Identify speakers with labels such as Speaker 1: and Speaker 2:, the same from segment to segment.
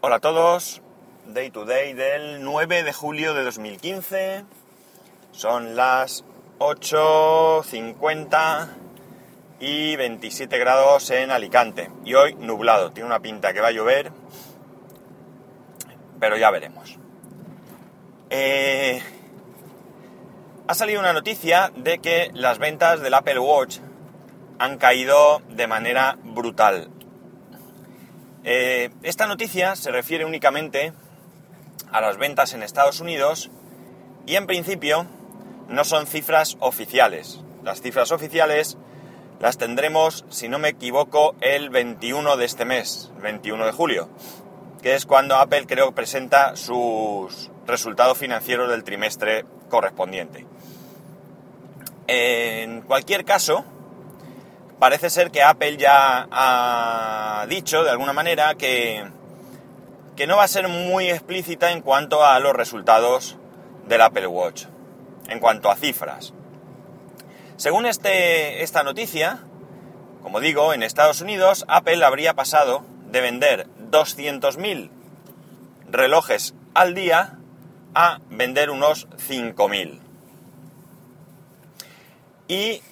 Speaker 1: Hola a todos, Day to Day del 9 de julio de 2015. Son las 8.50 y 27 grados en Alicante. Y hoy nublado, tiene una pinta que va a llover, pero ya veremos. Eh, ha salido una noticia de que las ventas del Apple Watch han caído de manera brutal. Eh, esta noticia se refiere únicamente a las ventas en Estados Unidos y en principio no son cifras oficiales. Las cifras oficiales las tendremos, si no me equivoco, el 21 de este mes, 21 de julio, que es cuando Apple creo presenta sus resultados financieros del trimestre correspondiente. En cualquier caso, parece ser que Apple ya ha dicho de alguna manera que, que no va a ser muy explícita en cuanto a los resultados del Apple Watch, en cuanto a cifras. Según este, esta noticia, como digo, en Estados Unidos Apple habría pasado de vender 200.000 relojes al día a vender unos 5.000. Y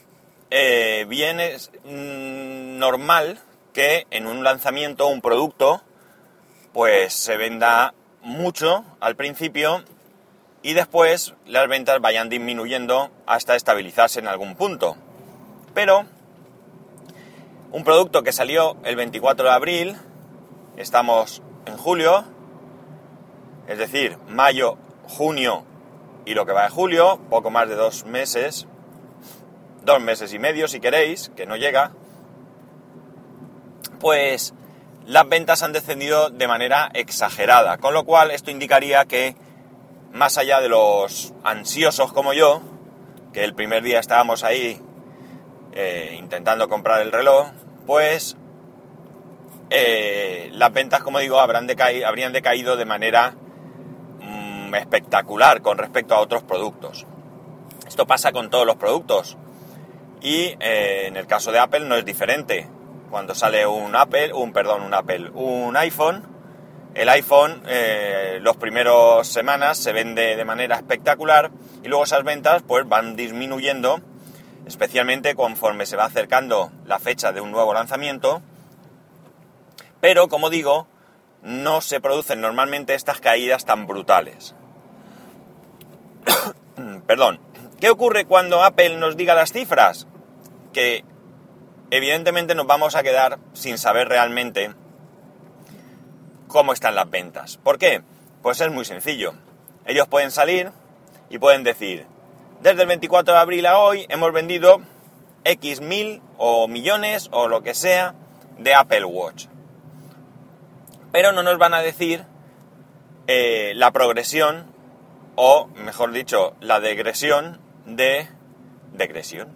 Speaker 1: eh, bien es mm, normal que en un lanzamiento un producto pues se venda mucho al principio y después las ventas vayan disminuyendo hasta estabilizarse en algún punto. Pero un producto que salió el 24 de abril, estamos en julio, es decir, mayo, junio y lo que va de julio, poco más de dos meses, dos meses y medio si queréis, que no llega, pues las ventas han descendido de manera exagerada, con lo cual esto indicaría que más allá de los ansiosos como yo, que el primer día estábamos ahí eh, intentando comprar el reloj, pues eh, las ventas, como digo, habrán habrían decaído de manera mm, espectacular con respecto a otros productos. Esto pasa con todos los productos y eh, en el caso de Apple no es diferente. Cuando sale un Apple, un perdón, un Apple, un iPhone, el iPhone, eh, los primeros semanas se vende de manera espectacular y luego esas ventas pues van disminuyendo, especialmente conforme se va acercando la fecha de un nuevo lanzamiento. Pero, como digo, no se producen normalmente estas caídas tan brutales. Perdón. ¿Qué ocurre cuando Apple nos diga las cifras? Que evidentemente nos vamos a quedar sin saber realmente cómo están las ventas. ¿Por qué? Pues es muy sencillo. Ellos pueden salir y pueden decir, desde el 24 de abril a hoy hemos vendido X mil o millones o lo que sea de Apple Watch. Pero no nos van a decir eh, la progresión o, mejor dicho, la degresión de... ¿Degresión?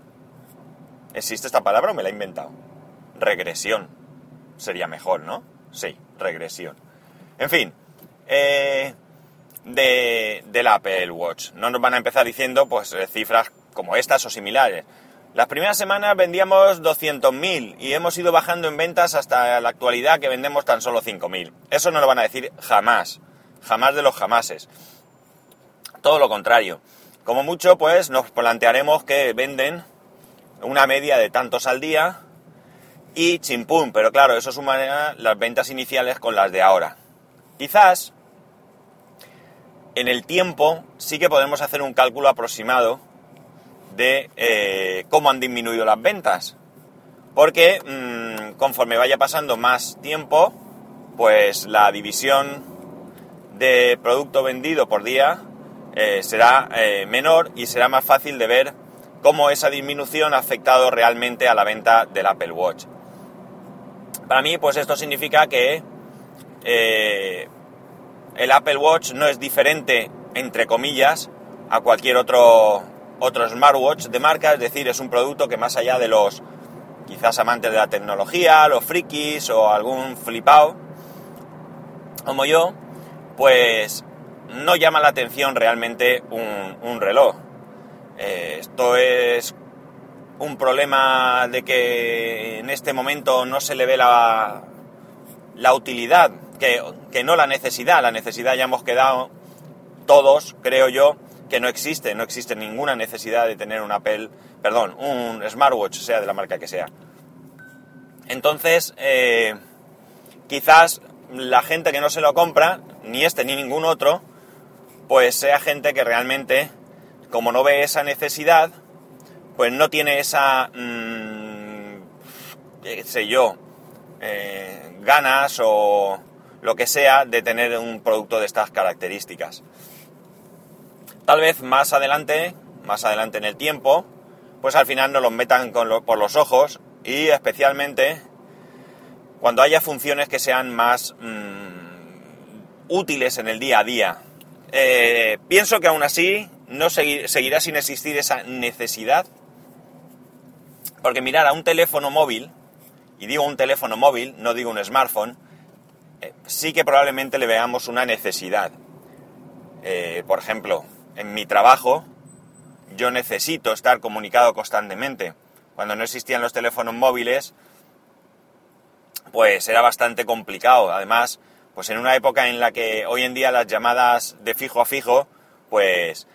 Speaker 1: ¿Existe esta palabra o me la he inventado? Regresión. Sería mejor, ¿no? Sí, regresión. En fin, eh, de, del Apple Watch. No nos van a empezar diciendo pues eh, cifras como estas o similares. Las primeras semanas vendíamos 200.000 y hemos ido bajando en ventas hasta la actualidad que vendemos tan solo 5.000. Eso no lo van a decir jamás, jamás de los jamases. Todo lo contrario. Como mucho, pues nos plantearemos que venden una media de tantos al día y chimpún, pero claro, eso sumará las ventas iniciales con las de ahora. Quizás en el tiempo sí que podemos hacer un cálculo aproximado de eh, cómo han disminuido las ventas. Porque mm, conforme vaya pasando más tiempo, pues la división de producto vendido por día eh, será eh, menor y será más fácil de ver cómo esa disminución ha afectado realmente a la venta del Apple Watch. Para mí, pues esto significa que eh, el Apple Watch no es diferente, entre comillas, a cualquier otro, otro smartwatch de marca, es decir, es un producto que más allá de los quizás amantes de la tecnología, los frikis o algún flipao, como yo, pues no llama la atención realmente un, reloj. Eh, esto es un problema de que en este momento no se le ve la, la utilidad que, que no la necesidad. La necesidad ya hemos quedado todos, creo yo, que no existe. No existe ninguna necesidad de tener un Apple, perdón, un smartwatch, sea de la marca que sea. Entonces, eh, quizás la gente que no se lo compra, ni este ni ningún otro, pues sea gente que realmente, como no ve esa necesidad, pues no tiene esa, qué sé yo, eh, ganas o lo que sea de tener un producto de estas características. Tal vez más adelante, más adelante en el tiempo, pues al final nos los metan por los ojos y especialmente cuando haya funciones que sean más mmm, útiles en el día a día. Eh, pienso que aún así no seguirá sin existir esa necesidad. Porque mirar a un teléfono móvil, y digo un teléfono móvil, no digo un smartphone, eh, sí que probablemente le veamos una necesidad. Eh, por ejemplo, en mi trabajo, yo necesito estar comunicado constantemente. Cuando no existían los teléfonos móviles, pues era bastante complicado. Además, pues en una época en la que hoy en día las llamadas de fijo a fijo, pues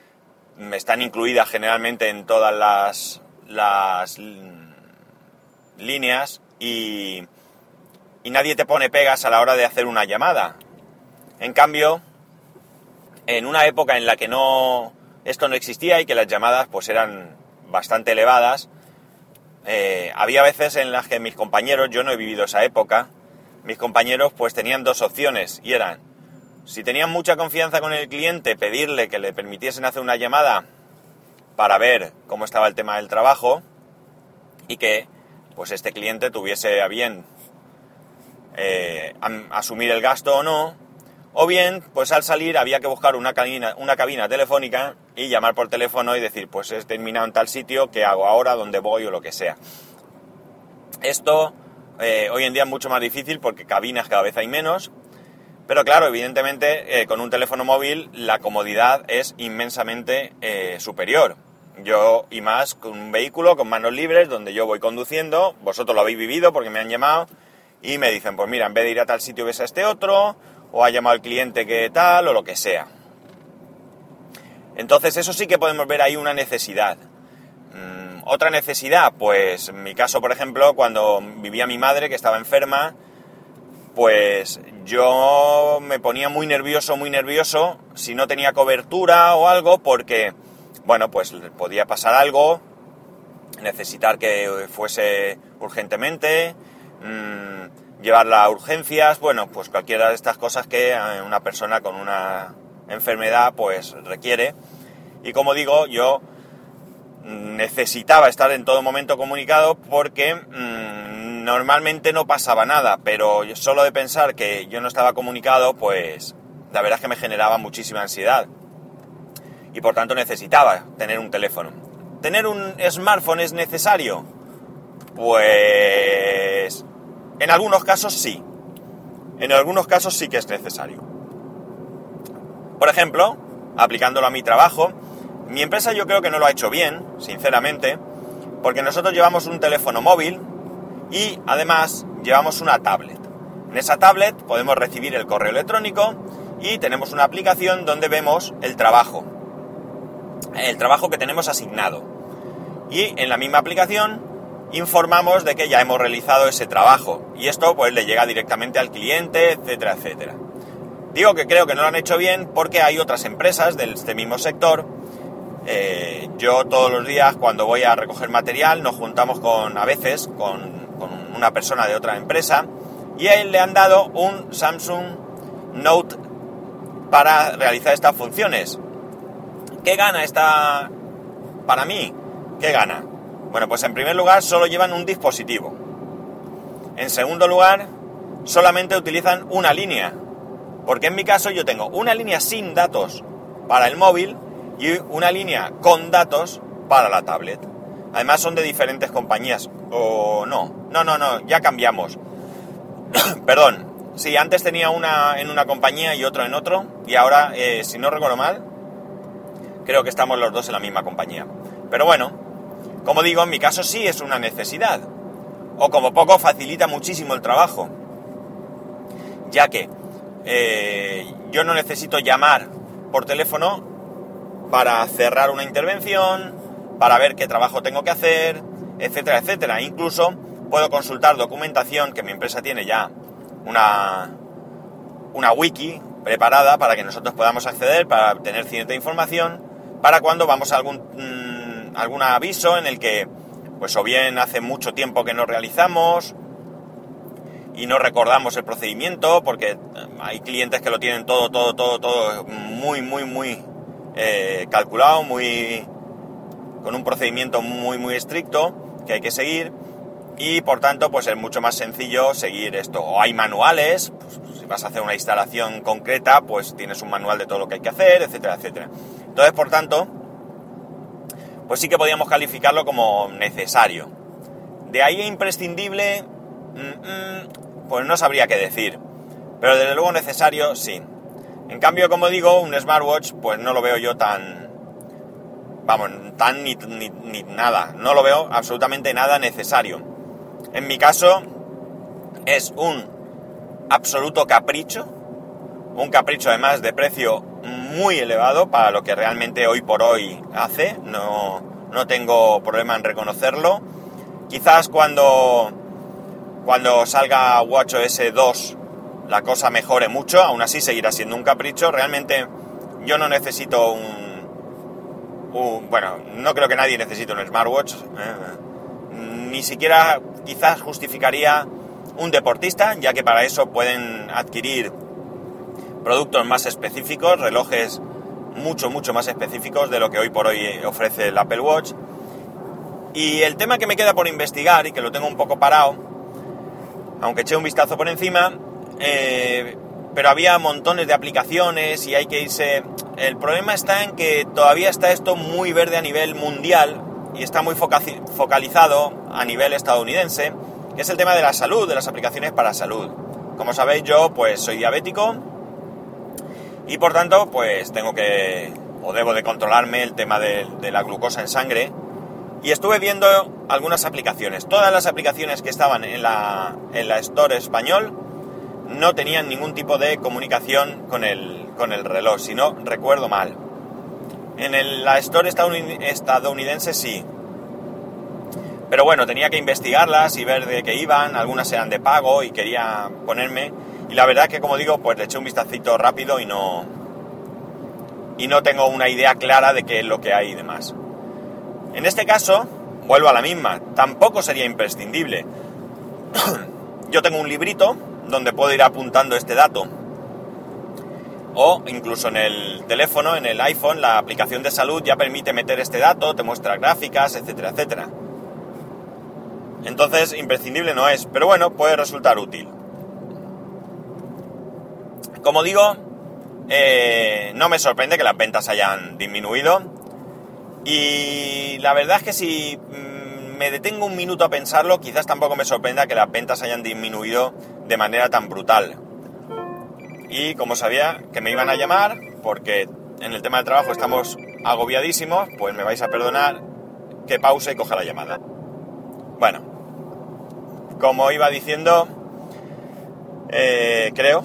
Speaker 1: están incluidas generalmente en todas las, las líneas y, y nadie te pone pegas a la hora de hacer una llamada. En cambio, en una época en la que no esto no existía y que las llamadas pues eran bastante elevadas, eh, había veces en las que mis compañeros, yo no he vivido esa época, mis compañeros pues tenían dos opciones y eran, si tenían mucha confianza con el cliente, pedirle que le permitiesen hacer una llamada para ver cómo estaba el tema del trabajo y que pues este cliente tuviese a bien eh, asumir el gasto o no, o bien, pues al salir había que buscar una cabina, una cabina telefónica y llamar por teléfono y decir, pues he terminado en tal sitio, ¿qué hago ahora? ¿Dónde voy? o lo que sea. Esto eh, hoy en día es mucho más difícil porque cabinas cada vez hay menos. Pero claro, evidentemente eh, con un teléfono móvil la comodidad es inmensamente eh, superior. Yo y más con un vehículo con manos libres donde yo voy conduciendo, vosotros lo habéis vivido porque me han llamado y me dicen, pues mira, en vez de ir a tal sitio ves a este otro, o ha llamado al cliente que tal o lo que sea. Entonces eso sí que podemos ver ahí una necesidad. Mm, otra necesidad, pues en mi caso, por ejemplo, cuando vivía mi madre que estaba enferma, pues yo me ponía muy nervioso, muy nervioso si no tenía cobertura o algo porque, bueno, pues podía pasar algo, necesitar que fuese urgentemente. Mmm, llevarla a urgencias, bueno, pues cualquiera de estas cosas que eh, una persona con una enfermedad pues requiere. Y como digo, yo necesitaba estar en todo momento comunicado porque mmm, normalmente no pasaba nada, pero solo de pensar que yo no estaba comunicado, pues la verdad es que me generaba muchísima ansiedad. Y por tanto necesitaba tener un teléfono. ¿Tener un smartphone es necesario? Pues en algunos casos sí. En algunos casos sí que es necesario. Por ejemplo, aplicándolo a mi trabajo, mi empresa yo creo que no lo ha hecho bien, sinceramente, porque nosotros llevamos un teléfono móvil y además llevamos una tablet. En esa tablet podemos recibir el correo electrónico y tenemos una aplicación donde vemos el trabajo. El trabajo que tenemos asignado. Y en la misma aplicación informamos de que ya hemos realizado ese trabajo y esto pues le llega directamente al cliente, etcétera, etcétera. Digo que creo que no lo han hecho bien porque hay otras empresas de este mismo sector. Eh, yo todos los días cuando voy a recoger material nos juntamos con, a veces, con, una persona de otra empresa y a él le han dado un Samsung Note para realizar estas funciones. ¿Qué gana esta para mí? ¿Qué gana? Bueno, pues en primer lugar solo llevan un dispositivo. En segundo lugar, solamente utilizan una línea. Porque en mi caso yo tengo una línea sin datos para el móvil y una línea con datos para la tablet. Además son de diferentes compañías. O no, no, no, no, ya cambiamos. Perdón. Sí, antes tenía una en una compañía y otro en otro. Y ahora, eh, si no recuerdo mal, creo que estamos los dos en la misma compañía. Pero bueno, como digo, en mi caso sí es una necesidad. O como poco facilita muchísimo el trabajo. Ya que eh, yo no necesito llamar por teléfono para cerrar una intervención, para ver qué trabajo tengo que hacer, etcétera, etcétera. Incluso puedo consultar documentación que mi empresa tiene ya una, una wiki preparada para que nosotros podamos acceder, para tener cierta información, para cuando vamos a algún, mm, algún aviso en el que, pues o bien hace mucho tiempo que no realizamos, y no recordamos el procedimiento porque eh, hay clientes que lo tienen todo, todo, todo, todo muy, muy, muy eh, calculado, muy con un procedimiento muy, muy estricto que hay que seguir y por tanto pues es mucho más sencillo seguir esto. O hay manuales, pues, si vas a hacer una instalación concreta pues tienes un manual de todo lo que hay que hacer, etcétera, etcétera. Entonces por tanto pues sí que podíamos calificarlo como necesario. De ahí imprescindible, mm, mm, pues no sabría qué decir. Pero desde luego necesario, sí. En cambio, como digo, un smartwatch, pues no lo veo yo tan... Vamos, tan ni, ni, nada. No lo veo absolutamente nada necesario. En mi caso, es un absoluto capricho. Un capricho además de precio muy elevado para lo que realmente hoy por hoy hace. No, no tengo problema en reconocerlo. Quizás cuando cuando salga WatchOS 2 la cosa mejore mucho, aún así seguirá siendo un capricho. Realmente yo no necesito un, bueno, no creo que nadie necesite un smartwatch. Eh, ni siquiera quizás justificaría un deportista, ya que para eso pueden adquirir productos más específicos, relojes mucho, mucho más específicos de lo que hoy por hoy ofrece el Apple Watch. Y el tema que me queda por investigar y que lo tengo un poco parado aunque eché un vistazo por encima, eh, pero había montones de aplicaciones y hay que irse... El problema está en que todavía está esto muy verde a nivel mundial y está muy focalizado a nivel estadounidense, que es el tema de la salud, de las aplicaciones para salud. Como sabéis yo pues soy diabético y por tanto pues tengo que o debo de controlarme el tema de la glucosa en sangre y estuve viendo algunas aplicaciones. Todas las aplicaciones que estaban en la, en la Store español no tenían ningún tipo de comunicación con el, con el reloj, si no recuerdo mal. En la Store estadounidense sí. Pero bueno, tenía que investigarlas y ver de qué iban, algunas eran de pago y quería ponerme. Y la verdad que como digo, pues le eché un vistacito rápido y no. Y no tengo una idea clara de qué es lo que hay y demás. En este caso, vuelvo a la misma, tampoco sería imprescindible. Yo tengo un librito donde puedo ir apuntando este dato. O incluso en el teléfono, en el iPhone, la aplicación de salud ya permite meter este dato, te muestra gráficas, etcétera, etcétera. Entonces, imprescindible no es, pero bueno, puede resultar útil. Como digo, eh, no me sorprende que las ventas hayan disminuido. Y la verdad es que si mm, me detengo un minuto a pensarlo, quizás tampoco me sorprenda que las ventas hayan disminuido de manera tan brutal. Y como sabía que me iban a llamar, porque en el tema del trabajo estamos agobiadísimos, pues me vais a perdonar que pause y coja la llamada. Bueno, como iba diciendo, eh, creo,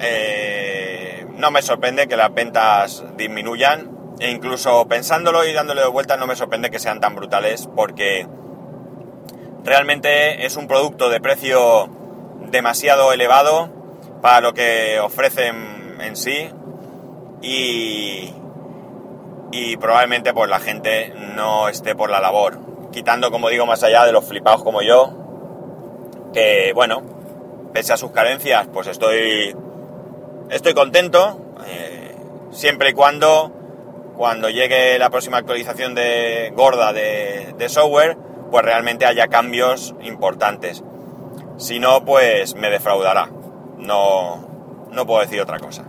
Speaker 1: eh, no me sorprende que las ventas disminuyan e incluso pensándolo y dándole de vuelta no me sorprende que sean tan brutales porque realmente es un producto de precio demasiado elevado para lo que ofrecen en sí y, probablemente pues la gente no esté por la labor. Quitando, como digo, más allá de los flipados como yo, que bueno, pese a sus carencias, pues estoy, estoy contento, eh, siempre y cuando cuando llegue la próxima actualización de gorda de, software, pues realmente haya cambios importantes. Si no, pues me defraudará. No, no puedo decir otra cosa.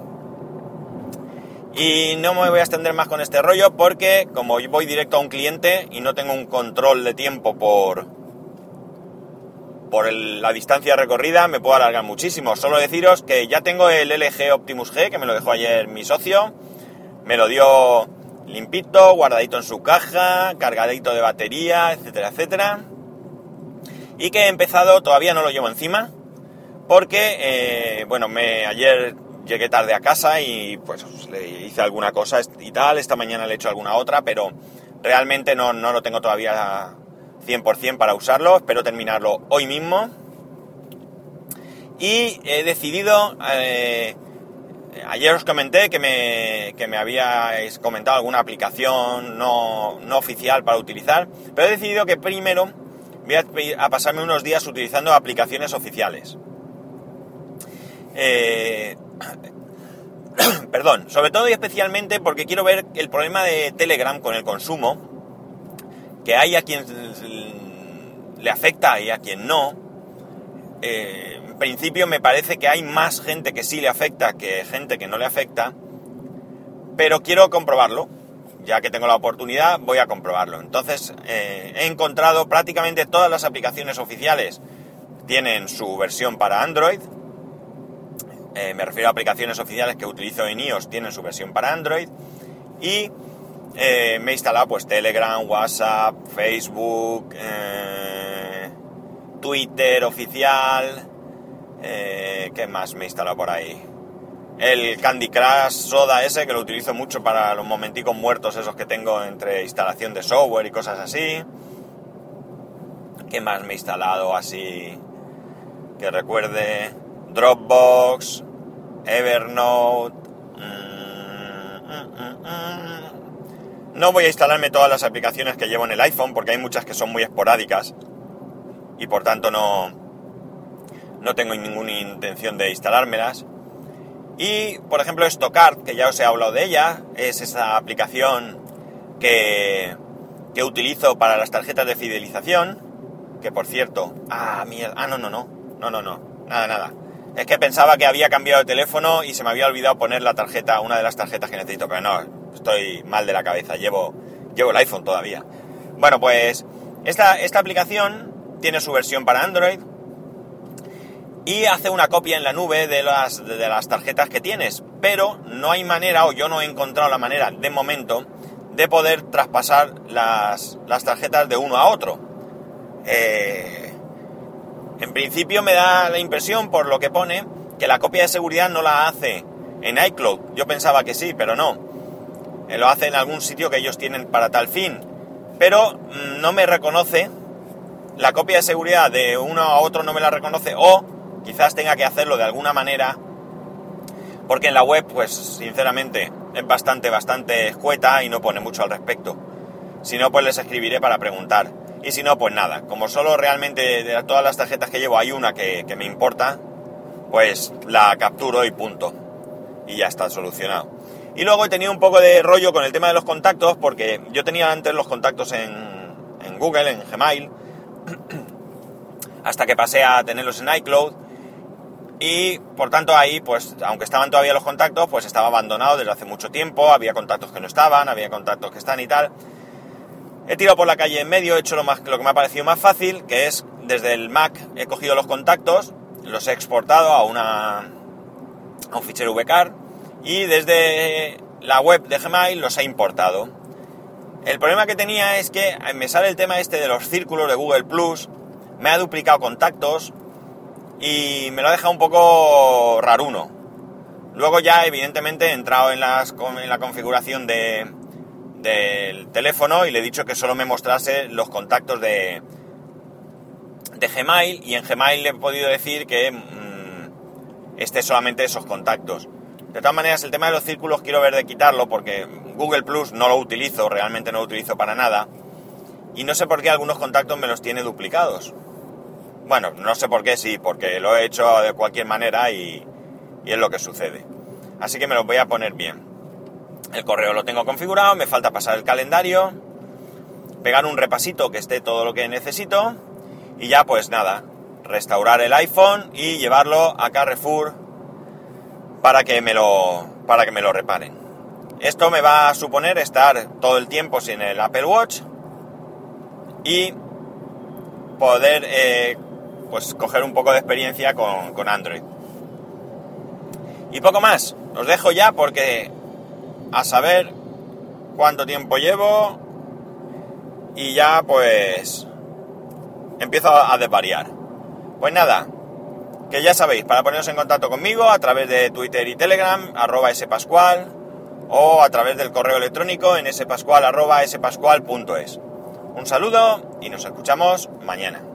Speaker 1: Y no me voy a extender más con este rollo porque como voy directo a un cliente y no tengo un control de tiempo por, por la distancia recorrida, me puedo alargar muchísimo. Solo deciros que ya tengo el LG Optimus G, que me lo dejó ayer mi socio. Me lo dio limpito, guardadito en su caja, cargadito de batería, etcétera, etcétera. Y que he empezado, todavía no lo llevo encima, porque, eh, bueno, me, ayer llegué tarde a casa y pues le hice alguna cosa y tal, esta mañana le he hecho alguna otra, pero realmente no, no lo tengo todavía 100% para usarlo, espero terminarlo hoy mismo. Y he decidido, eh, ayer os comenté que me, que me habíais comentado alguna aplicación no, no oficial para utilizar, pero he decidido que primero voy a, pasarme unos días utilizando aplicaciones oficiales. Eh, perdón, sobre todo y especialmente porque quiero ver el problema de Telegram con el consumo, que hay a quien le afecta y a quien no. Eh, en principio me parece que hay más gente que sí le afecta que gente que no le afecta, pero quiero comprobarlo. Ya que tengo la oportunidad, voy a comprobarlo. Entonces, eh, he encontrado prácticamente todas las aplicaciones oficiales tienen su versión para Android, eh, me refiero a aplicaciones oficiales que utilizo en iOS, tienen su versión para Android. Y eh, me he instalado pues Telegram, WhatsApp, Facebook, Twitter oficial. ¿Qué más me he instalado por ahí? El Candy Crush Soda ese que lo utilizo mucho para los momenticos muertos esos que tengo entre instalación de software y cosas así. ¿Qué más me he instalado así? Que recuerde. Dropbox, Evernote. Mm, mm, mm, no voy a instalarme todas las aplicaciones que llevo en el iPhone porque hay muchas que son muy esporádicas y por tanto no, no tengo ninguna intención de instalármelas. Y por ejemplo Stockard, que ya os he hablado de ella, es esa aplicación que, que utilizo para las tarjetas de fidelización. Que por cierto, ah, mierda, ah, no, no, no, no, no, no, nada, nada. Es que pensaba que había cambiado de teléfono y se me había olvidado poner la tarjeta, una de las tarjetas que necesito, pero no, estoy mal de la cabeza, llevo, llevo el iPhone todavía. Bueno, pues esta, esta aplicación tiene su versión para Android y hace una copia en la nube de las, de las tarjetas que tienes, pero no hay manera, o yo no he encontrado la manera de momento, de poder traspasar las, las tarjetas de uno a otro. Eh, en principio me da la impresión, por lo que pone, que la copia de seguridad no la hace en iCloud. Yo pensaba que sí, pero no. Eh, lo hace en algún sitio que ellos tienen para tal fin. Pero mm, no me reconoce, la copia de seguridad de uno a otro no me la reconoce o quizás tenga que hacerlo de alguna manera porque en la web pues sinceramente es bastante bastante escueta y no pone mucho al respecto. Si no pues les escribiré para preguntar. Y si no, pues nada. Como solo realmente de todas las tarjetas que llevo hay una que, me importa, pues la capturo y punto. Y ya está solucionado. Y luego he tenido un poco de rollo con el tema de los contactos, porque yo tenía antes los contactos en, en Google, en Gmail, hasta que pasé a tenerlos en iCloud. Y por tanto ahí, pues aunque estaban todavía los contactos, pues estaba abandonado desde hace mucho tiempo, había contactos que no estaban, había contactos que están y tal. He tirado por la calle en medio, he hecho lo, más, lo que me ha parecido más fácil, que es desde el Mac he cogido los contactos, los he exportado a, una, a un fichero VCAR y desde la web de Gmail los he importado. El problema que tenía es que me sale el tema este de los círculos de Google Plus, me ha duplicado contactos y me lo ha dejado un poco raruno. Luego ya evidentemente he entrado en, la configuración de, del teléfono y le he dicho que solo me mostrase los contactos de, de Gmail y en Gmail le he podido decir que mm, esté solamente esos contactos. De todas maneras, el tema de los círculos quiero ver de quitarlo porque Google Plus no lo utilizo, realmente no lo utilizo para nada. Y no sé por qué algunos contactos me los tiene duplicados. Bueno, no sé por qué, sí, porque lo he hecho de cualquier manera y, es lo que sucede. Así que me los voy a poner bien. El correo lo tengo configurado, me falta pasar el calendario, pegar un repasito que esté todo lo que necesito y ya pues nada, restaurar el iPhone y llevarlo a Carrefour para que me lo, para que me lo reparen. Esto me va a suponer estar todo el tiempo sin el Apple Watch y poder eh, pues coger un poco de experiencia con, con Android. Y poco más, os dejo ya porque a saber cuánto tiempo llevo y ya pues empiezo a desvariar. Pues nada, Que ya sabéis, para poneros en contacto conmigo a través de Twitter y Telegram, arroba spascual, o a través del correo electrónico en spascual arroba spascual.es. Un saludo y nos escuchamos mañana.